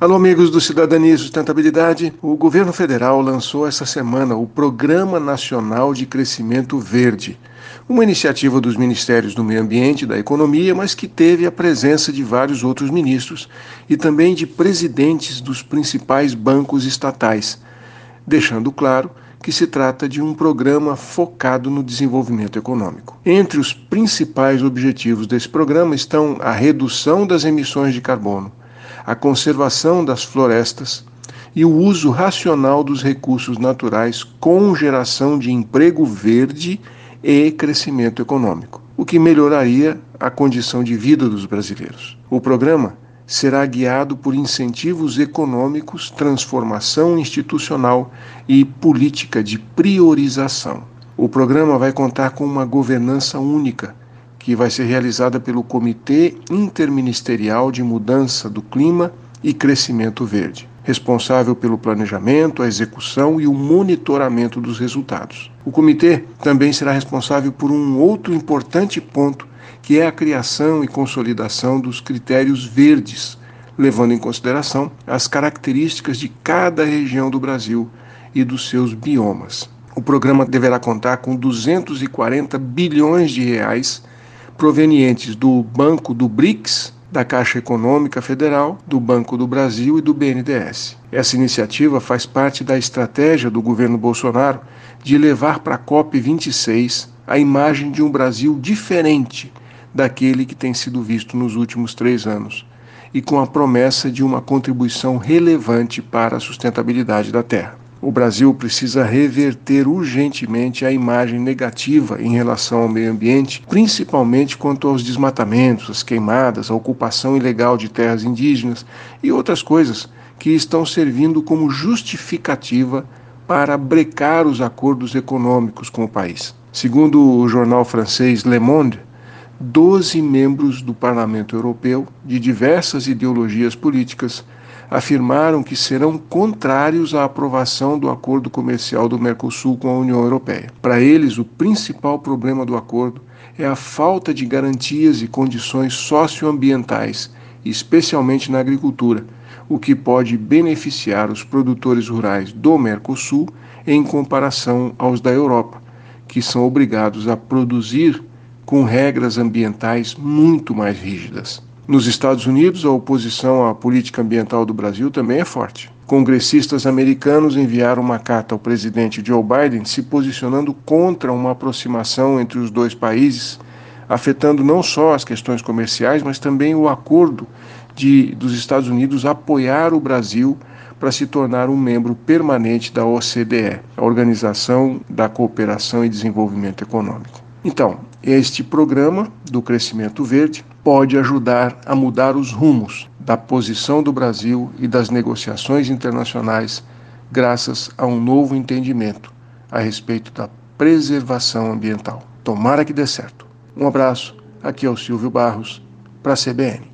Alô, amigos do Cidadania e Sustentabilidade. O governo federal lançou essa semana o Programa Nacional de Crescimento Verde, uma iniciativa dos Ministérios do Meio Ambiente e da Economia, mas que teve a presença de vários outros ministros e também de presidentes dos principais bancos estatais, deixando claro que se trata de um programa focado no desenvolvimento econômico. Entre os principais objetivos desse programa estão a redução das emissões de carbono a conservação das florestas e o uso racional dos recursos naturais com geração de emprego verde e crescimento econômico, o que melhoraria a condição de vida dos brasileiros. O programa será guiado por incentivos econômicos, transformação institucional e política de priorização. O programa vai contar com uma governança única que vai ser realizada pelo Comitê Interministerial de Mudança do Clima e Crescimento Verde, responsável pelo planejamento, a execução e o monitoramento dos resultados. O comitê também será responsável por um outro importante ponto, que é a criação e consolidação dos critérios verdes, levando em consideração as características de cada região do Brasil e dos seus biomas. O programa deverá contar com 240 bilhões de reais provenientes do Banco do BRICS, da Caixa Econômica Federal, do Banco do Brasil e do BNDES. Essa iniciativa faz parte da estratégia do governo Bolsonaro de levar para a COP26 a imagem de um Brasil diferente daquele que tem sido visto nos últimos três anos e com a promessa de uma contribuição relevante para a sustentabilidade da Terra. O Brasil precisa reverter urgentemente a imagem negativa em relação ao meio ambiente, principalmente quanto aos desmatamentos, as queimadas, a ocupação ilegal de terras indígenas e outras coisas que estão servindo como justificativa para brecar os acordos econômicos com o país. Segundo o jornal francês Le Monde, 12 membros do Parlamento Europeu, de diversas ideologias políticas, afirmaram que serão contrários à aprovação do acordo comercial do Mercosul com a União Europeia. Para eles, o principal problema do acordo é a falta de garantias e condições socioambientais, especialmente na agricultura, o que pode beneficiar os produtores rurais do Mercosul em comparação aos da Europa, que são obrigados a produzir com regras ambientais muito mais rígidas. Nos Estados Unidos, a oposição à política ambiental do Brasil também é forte. Congressistas americanos enviaram uma carta ao presidente Joe Biden se posicionando contra uma aproximação entre os dois países, afetando não só as questões comerciais, mas também o acordo de, dos Estados Unidos apoiar o Brasil para se tornar um membro permanente da OCDE, a Organização da Cooperação e Desenvolvimento Econômico. Então, este programa do crescimento verde pode ajudar a mudar os rumos da posição do Brasil e das negociações internacionais, graças a um novo entendimento a respeito da preservação ambiental. Tomara que dê certo. Um abraço, aqui é o Silvio Barros, para a CBN.